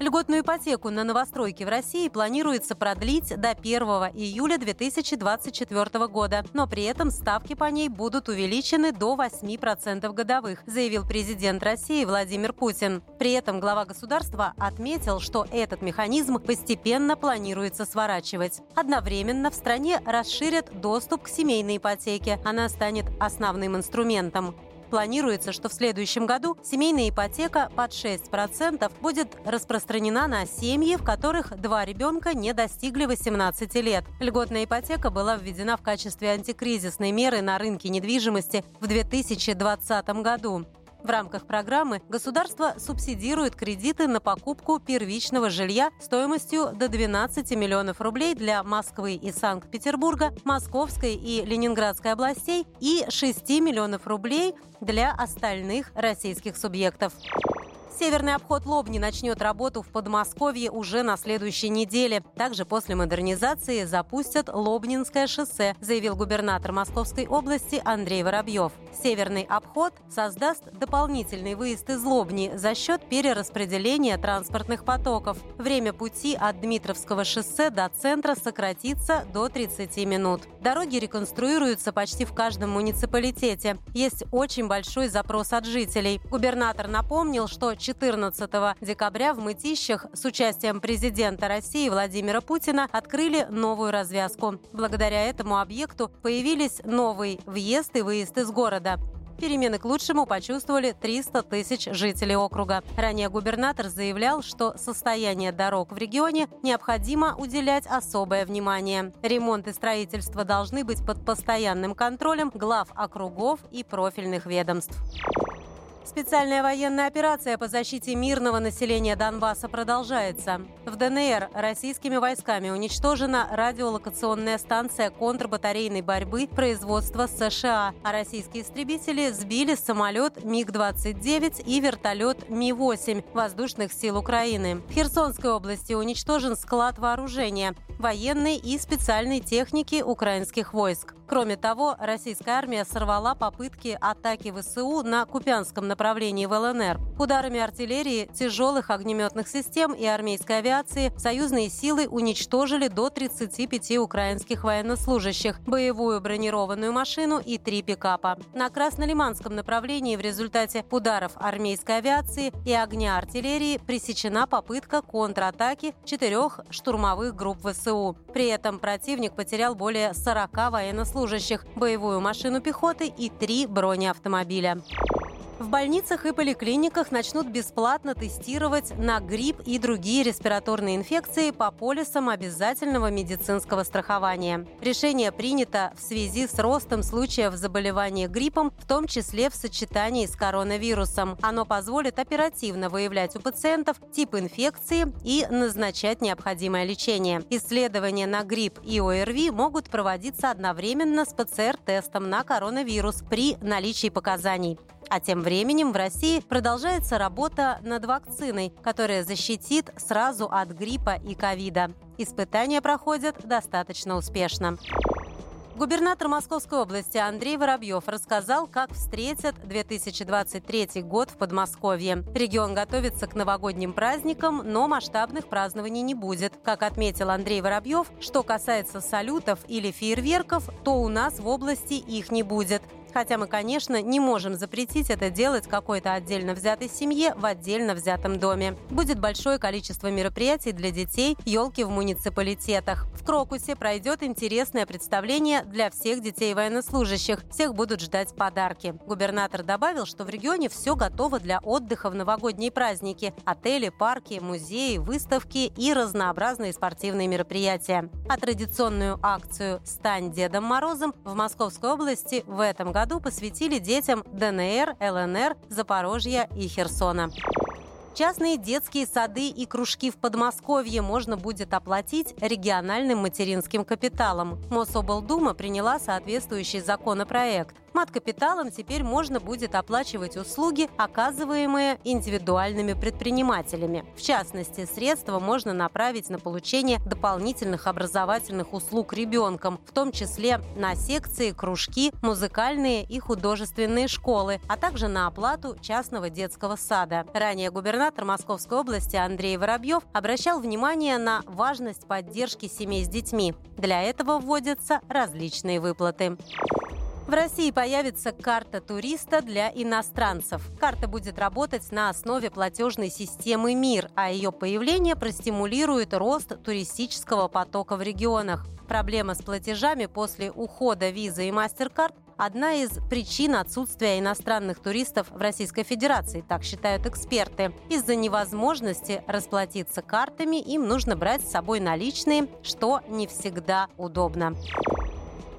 Льготную ипотеку на новостройки в России планируется продлить до 1 июля 2024 года, но при этом ставки по ней будут увеличены до 8% годовых, заявил президент России Владимир Путин. При этом глава государства отметил, что этот механизм постепенно планируется сворачивать. Одновременно в стране расширят доступ к семейной ипотеке. Она станет основным инструментом. Планируется, что в следующем году семейная ипотека под 6% будет распространена на семьи, в которых два ребенка не достигли 18 лет. Льготная ипотека была введена в качестве антикризисной меры на рынке недвижимости в 2020 году. В рамках программы государство субсидирует кредиты на покупку первичного жилья стоимостью до 12 миллионов рублей для Москвы и Санкт-Петербурга, Московской и Ленинградской областей и 6 миллионов рублей для остальных российских субъектов. Северный обход Лобни начнет работу в Подмосковье уже на следующей неделе. Также после модернизации запустят Лобнинское шоссе, заявил губернатор Московской области Андрей Воробьев. Северный обход создаст дополнительный выезд из Лобни за счет перераспределения транспортных потоков. Время пути от Дмитровского шоссе до центра сократится до 30 минут. Дороги реконструируются почти в каждом муниципалитете. Есть очень большой запрос от жителей. Губернатор напомнил, что 14 декабря в Мытищах с участием президента России Владимира Путина открыли новую развязку. Благодаря этому объекту появились новый въезд и выезд из города. Перемены к лучшему почувствовали 300 тысяч жителей округа. Ранее губернатор заявлял, что состояние дорог в регионе необходимо уделять особое внимание. Ремонт и строительство должны быть под постоянным контролем глав округов и профильных ведомств. Специальная военная операция по защите мирного населения Донбасса продолжается. В ДНР российскими войсками уничтожена радиолокационная станция контрбатарейной борьбы производства США, а российские истребители сбили самолет МиГ-29 и вертолет Ми-8 воздушных сил Украины. В Херсонской области уничтожен склад вооружения, военной и специальной техники украинских войск. Кроме того, российская армия сорвала попытки атаки ВСУ на Купянском направлении в ЛНР. Ударами артиллерии, тяжелых огнеметных систем и армейской авиации союзные силы уничтожили до 35 украинских военнослужащих, боевую бронированную машину и три пикапа. На Краснолиманском направлении в результате ударов армейской авиации и огня артиллерии пресечена попытка контратаки четырех штурмовых групп ВСУ. При этом противник потерял более 40 военнослужащих боевую машину пехоты и три бронеавтомобиля. В больницах и поликлиниках начнут бесплатно тестировать на грипп и другие респираторные инфекции по полисам обязательного медицинского страхования. Решение принято в связи с ростом случаев заболевания гриппом, в том числе в сочетании с коронавирусом. Оно позволит оперативно выявлять у пациентов тип инфекции и назначать необходимое лечение. Исследования на грипп и ОРВИ могут проводиться одновременно с ПЦР-тестом на коронавирус при наличии показаний. А тем временем в России продолжается работа над вакциной, которая защитит сразу от гриппа и ковида. Испытания проходят достаточно успешно. Губернатор Московской области Андрей Воробьев рассказал, как встретят 2023 год в Подмосковье. Регион готовится к новогодним праздникам, но масштабных празднований не будет. Как отметил Андрей Воробьев, что касается салютов или фейерверков, то у нас в области их не будет. Хотя мы, конечно, не можем запретить это делать какой-то отдельно взятой семье в отдельно взятом доме. Будет большое количество мероприятий для детей, елки в муниципалитетах. В Крокусе пройдет интересное представление для всех детей военнослужащих. Всех будут ждать подарки. Губернатор добавил, что в регионе все готово для отдыха в новогодние праздники. Отели, парки, музеи, выставки и разнообразные спортивные мероприятия. А традиционную акцию «Стань Дедом Морозом» в Московской области в этом году году посвятили детям ДНР, ЛНР, Запорожья и Херсона. Частные детские сады и кружки в Подмосковье можно будет оплатить региональным материнским капиталом. Мособлдума приняла соответствующий законопроект. Мат-капиталом теперь можно будет оплачивать услуги, оказываемые индивидуальными предпринимателями. В частности, средства можно направить на получение дополнительных образовательных услуг ребенком, в том числе на секции, кружки, музыкальные и художественные школы, а также на оплату частного детского сада. Ранее губернатор Московской области Андрей Воробьев обращал внимание на важность поддержки семей с детьми. Для этого вводятся различные выплаты. В России появится карта туриста для иностранцев. Карта будет работать на основе платежной системы МИР, а ее появление простимулирует рост туристического потока в регионах. Проблема с платежами после ухода визы и MasterCard одна из причин отсутствия иностранных туристов в Российской Федерации, так считают эксперты. Из-за невозможности расплатиться картами им нужно брать с собой наличные, что не всегда удобно.